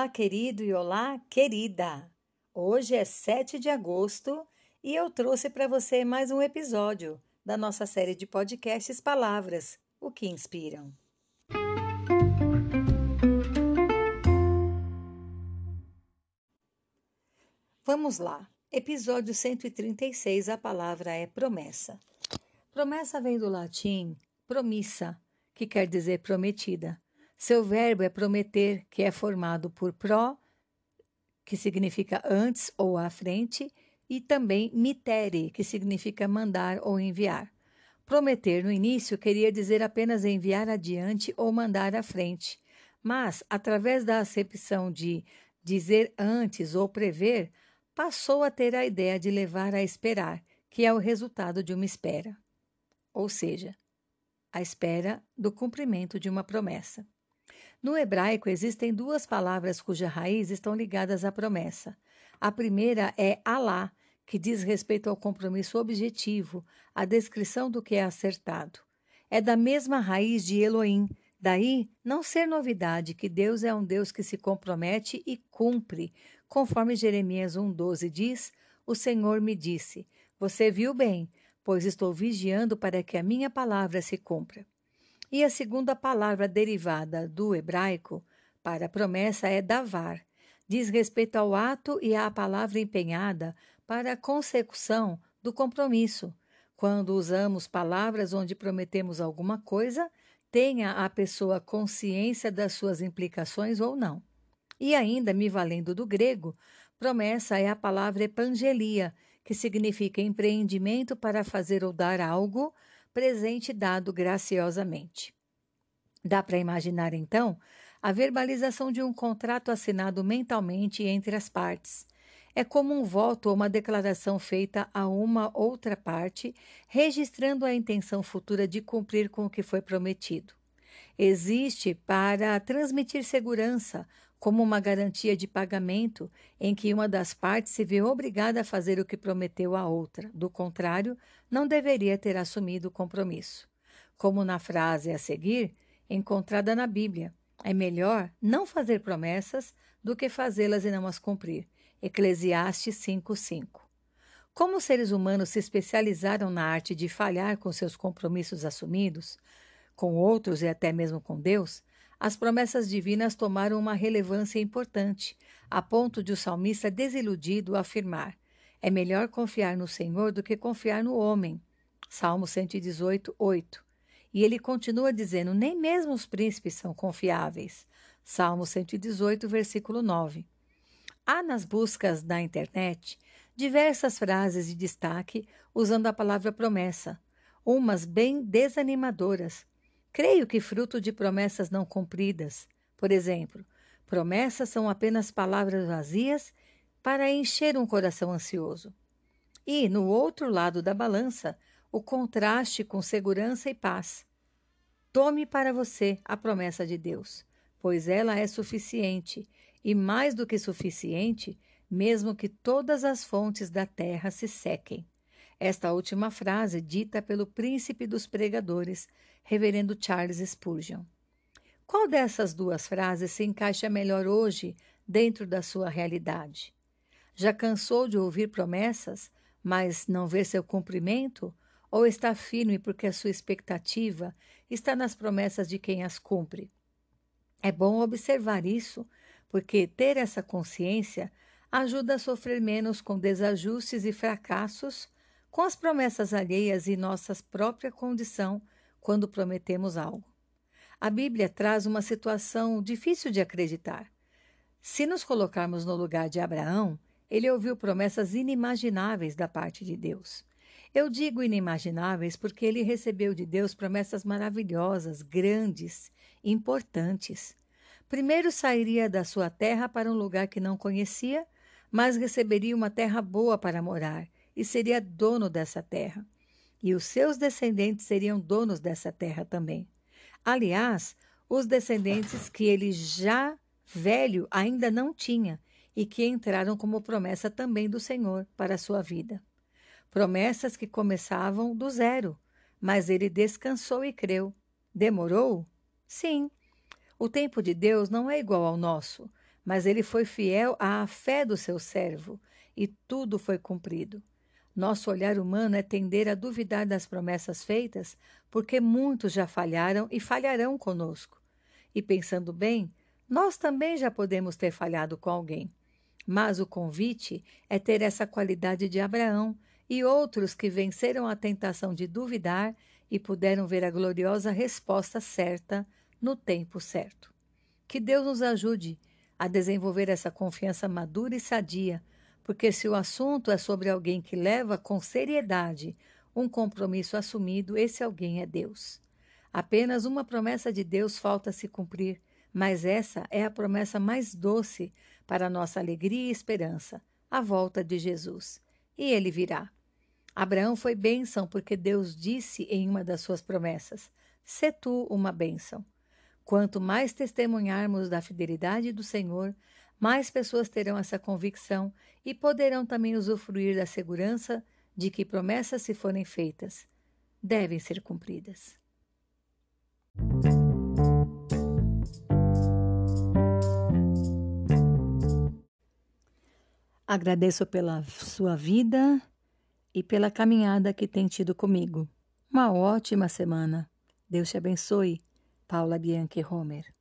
Olá, querido e olá, querida! Hoje é 7 de agosto e eu trouxe para você mais um episódio da nossa série de podcasts Palavras, o que inspiram. Vamos lá. Episódio 136, a palavra é promessa. Promessa vem do latim promissa, que quer dizer prometida. Seu verbo é prometer, que é formado por pró, que significa antes ou à frente, e também mitere, que significa mandar ou enviar. Prometer no início queria dizer apenas enviar adiante ou mandar à frente, mas, através da acepção de dizer antes ou prever, passou a ter a ideia de levar a esperar, que é o resultado de uma espera. Ou seja, a espera do cumprimento de uma promessa. No hebraico existem duas palavras cuja raiz estão ligadas à promessa. A primeira é Alá, que diz respeito ao compromisso objetivo, à descrição do que é acertado. É da mesma raiz de Elohim, daí não ser novidade que Deus é um Deus que se compromete e cumpre, conforme Jeremias 1,12 diz: O Senhor me disse: Você viu bem, pois estou vigiando para que a minha palavra se cumpra. E a segunda palavra derivada do hebraico para promessa é davar. Diz respeito ao ato e à palavra empenhada para a consecução do compromisso. Quando usamos palavras onde prometemos alguma coisa, tenha a pessoa consciência das suas implicações ou não. E ainda, me valendo do grego, promessa é a palavra epangelia, que significa empreendimento para fazer ou dar algo, presente dado graciosamente. Dá para imaginar, então, a verbalização de um contrato assinado mentalmente entre as partes. É como um voto ou uma declaração feita a uma outra parte, registrando a intenção futura de cumprir com o que foi prometido. Existe para transmitir segurança, como uma garantia de pagamento em que uma das partes se vê obrigada a fazer o que prometeu à outra. Do contrário, não deveria ter assumido o compromisso. Como na frase a seguir, encontrada na Bíblia. É melhor não fazer promessas do que fazê-las e não as cumprir. Eclesiastes 5:5. Como os seres humanos se especializaram na arte de falhar com seus compromissos assumidos, com outros e até mesmo com Deus, as promessas divinas tomaram uma relevância importante, a ponto de o salmista desiludido afirmar: É melhor confiar no Senhor do que confiar no homem. Salmo 118, 8. E ele continua dizendo: Nem mesmo os príncipes são confiáveis. Salmo 118, versículo 9. Há nas buscas da internet diversas frases de destaque usando a palavra promessa, umas bem desanimadoras, Creio que fruto de promessas não cumpridas. Por exemplo, promessas são apenas palavras vazias para encher um coração ansioso. E, no outro lado da balança, o contraste com segurança e paz. Tome para você a promessa de Deus, pois ela é suficiente, e mais do que suficiente, mesmo que todas as fontes da terra se sequem. Esta última frase, dita pelo príncipe dos pregadores, reverendo Charles Spurgeon. Qual dessas duas frases se encaixa melhor hoje dentro da sua realidade? Já cansou de ouvir promessas, mas não ver seu cumprimento? Ou está firme porque a sua expectativa está nas promessas de quem as cumpre? É bom observar isso, porque ter essa consciência ajuda a sofrer menos com desajustes e fracassos com as promessas alheias e nossa própria condição quando prometemos algo. A Bíblia traz uma situação difícil de acreditar. Se nos colocarmos no lugar de Abraão, ele ouviu promessas inimagináveis da parte de Deus. Eu digo inimagináveis porque ele recebeu de Deus promessas maravilhosas, grandes, importantes. Primeiro sairia da sua terra para um lugar que não conhecia, mas receberia uma terra boa para morar e seria dono dessa terra. E os seus descendentes seriam donos dessa terra também. Aliás, os descendentes que ele já velho ainda não tinha e que entraram como promessa também do Senhor para a sua vida. Promessas que começavam do zero, mas ele descansou e creu. Demorou? Sim. O tempo de Deus não é igual ao nosso, mas ele foi fiel à fé do seu servo, e tudo foi cumprido. Nosso olhar humano é tender a duvidar das promessas feitas, porque muitos já falharam e falharão conosco. E pensando bem, nós também já podemos ter falhado com alguém. Mas o convite é ter essa qualidade de Abraão e outros que venceram a tentação de duvidar e puderam ver a gloriosa resposta certa no tempo certo. Que Deus nos ajude a desenvolver essa confiança madura e sadia, porque se o assunto é sobre alguém que leva com seriedade um compromisso assumido, esse alguém é Deus. Apenas uma promessa de Deus falta se cumprir, mas essa é a promessa mais doce para nossa alegria e esperança, a volta de Jesus. E ele virá. Abraão foi bênção porque Deus disse em uma das suas promessas: Se tu uma bênção. Quanto mais testemunharmos da fidelidade do Senhor, mais pessoas terão essa convicção e poderão também usufruir da segurança de que promessas, se forem feitas, devem ser cumpridas. Agradeço pela sua vida e pela caminhada que tem tido comigo. Uma ótima semana. Deus te abençoe. Paula Bianchi Homer